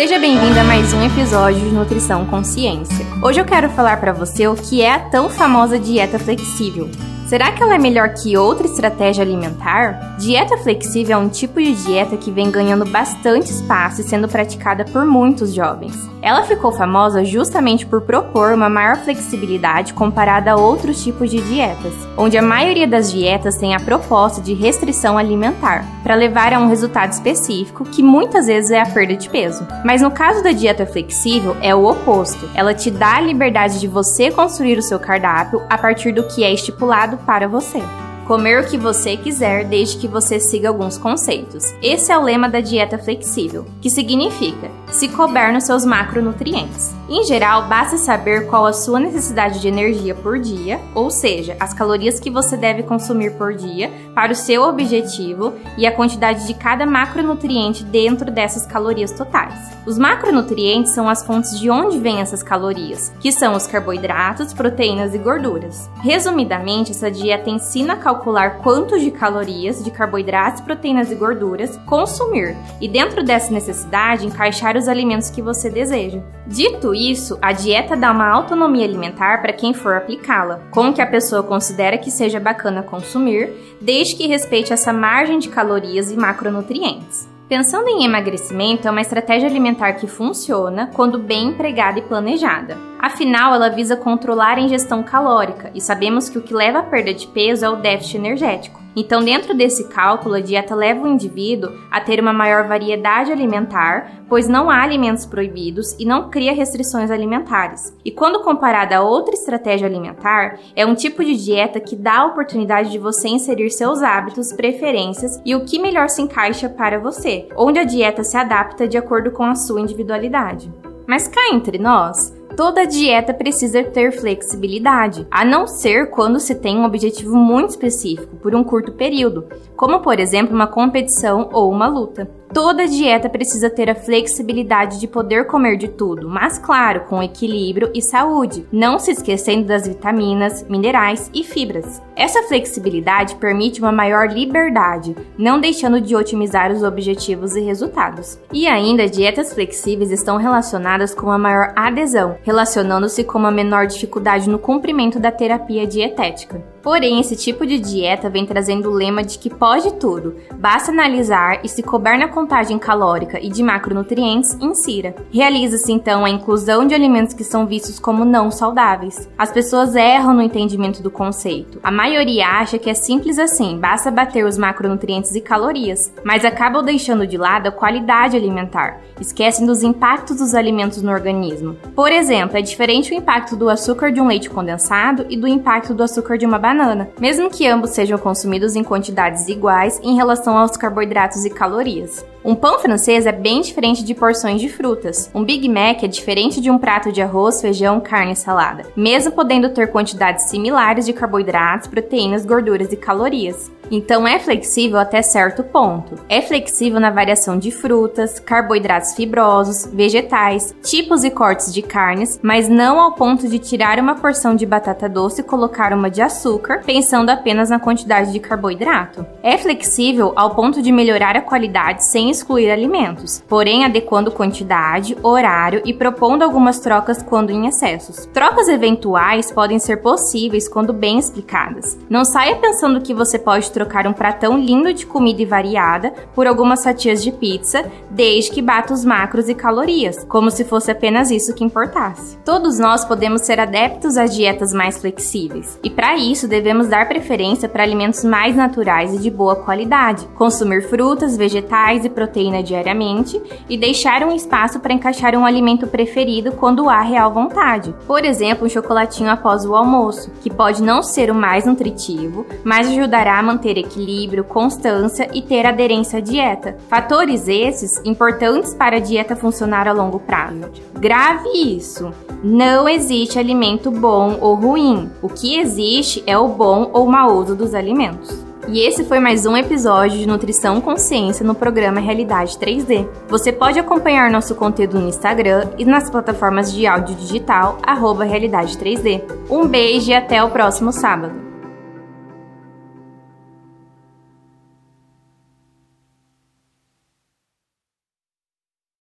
Seja bem-vindo a mais um episódio de Nutrição Consciência. Hoje eu quero falar para você o que é a tão famosa dieta flexível. Será que ela é melhor que outra estratégia alimentar? Dieta flexível é um tipo de dieta que vem ganhando bastante espaço e sendo praticada por muitos jovens. Ela ficou famosa justamente por propor uma maior flexibilidade comparada a outros tipos de dietas, onde a maioria das dietas tem a proposta de restrição alimentar, para levar a um resultado específico, que muitas vezes é a perda de peso. Mas no caso da dieta flexível, é o oposto. Ela te dá a liberdade de você construir o seu cardápio a partir do que é estipulado para você comer o que você quiser desde que você siga alguns conceitos. Esse é o lema da dieta flexível, que significa se couber nos seus macronutrientes. Em geral, basta saber qual a sua necessidade de energia por dia, ou seja, as calorias que você deve consumir por dia para o seu objetivo e a quantidade de cada macronutriente dentro dessas calorias totais. Os macronutrientes são as fontes de onde vêm essas calorias, que são os carboidratos, proteínas e gorduras. Resumidamente, essa dieta ensina a calcular quanto de calorias, de carboidratos, proteínas e gorduras consumir e dentro dessa necessidade encaixar os alimentos que você deseja. Dito isso, a dieta dá uma autonomia alimentar para quem for aplicá-la, com o que a pessoa considera que seja bacana consumir, desde que respeite essa margem de calorias e macronutrientes. Pensando em emagrecimento, é uma estratégia alimentar que funciona quando bem empregada e planejada. Afinal, ela visa controlar a ingestão calórica e sabemos que o que leva à perda de peso é o déficit energético. Então, dentro desse cálculo, a dieta leva o indivíduo a ter uma maior variedade alimentar, pois não há alimentos proibidos e não cria restrições alimentares. E quando comparada a outra estratégia alimentar, é um tipo de dieta que dá a oportunidade de você inserir seus hábitos, preferências e o que melhor se encaixa para você, onde a dieta se adapta de acordo com a sua individualidade. Mas cá entre nós, toda dieta precisa ter flexibilidade, a não ser quando se tem um objetivo muito específico por um curto período, como por exemplo uma competição ou uma luta. Toda dieta precisa ter a flexibilidade de poder comer de tudo, mas claro, com equilíbrio e saúde, não se esquecendo das vitaminas, minerais e fibras. Essa flexibilidade permite uma maior liberdade, não deixando de otimizar os objetivos e resultados. E ainda, dietas flexíveis estão relacionadas com uma maior adesão, relacionando-se com uma menor dificuldade no cumprimento da terapia dietética. Porém, esse tipo de dieta vem trazendo o lema de que pode tudo, basta analisar e se couber na contagem calórica e de macronutrientes, insira. Realiza-se então a inclusão de alimentos que são vistos como não saudáveis. As pessoas erram no entendimento do conceito. A maioria acha que é simples assim, basta bater os macronutrientes e calorias, mas acabam deixando de lado a qualidade alimentar, esquecem dos impactos dos alimentos no organismo. Por exemplo, é diferente o impacto do açúcar de um leite condensado e do impacto do açúcar de uma banana, mesmo que ambos sejam consumidos em quantidades iguais em relação aos carboidratos e calorias. Um pão francês é bem diferente de porções de frutas. Um Big Mac é diferente de um prato de arroz, feijão, carne e salada, mesmo podendo ter quantidades similares de carboidratos, proteínas, gorduras e calorias. Então é flexível até certo ponto. É flexível na variação de frutas, carboidratos fibrosos, vegetais, tipos e cortes de carnes, mas não ao ponto de tirar uma porção de batata doce e colocar uma de açúcar, pensando apenas na quantidade de carboidrato. É flexível ao ponto de melhorar a qualidade sem excluir alimentos, porém adequando quantidade, horário e propondo algumas trocas quando em excessos. Trocas eventuais podem ser possíveis quando bem explicadas. Não saia pensando que você pode trocar um pratão lindo de comida e variada por algumas fatias de pizza, desde que bata os macros e calorias, como se fosse apenas isso que importasse. Todos nós podemos ser adeptos às dietas mais flexíveis, e para isso devemos dar preferência para alimentos mais naturais e de boa qualidade, consumir frutas, vegetais e proteína diariamente e deixar um espaço para encaixar um alimento preferido quando há real vontade. Por exemplo, um chocolatinho após o almoço, que pode não ser o mais nutritivo, mas ajudará a manter equilíbrio, constância e ter aderência à dieta. Fatores esses importantes para a dieta funcionar a longo prazo. Grave isso! Não existe alimento bom ou ruim. O que existe é o bom ou mau uso dos alimentos. E esse foi mais um episódio de Nutrição Consciência no programa Realidade 3D. Você pode acompanhar nosso conteúdo no Instagram e nas plataformas de áudio digital, arroba Realidade 3D. Um beijo e até o próximo sábado.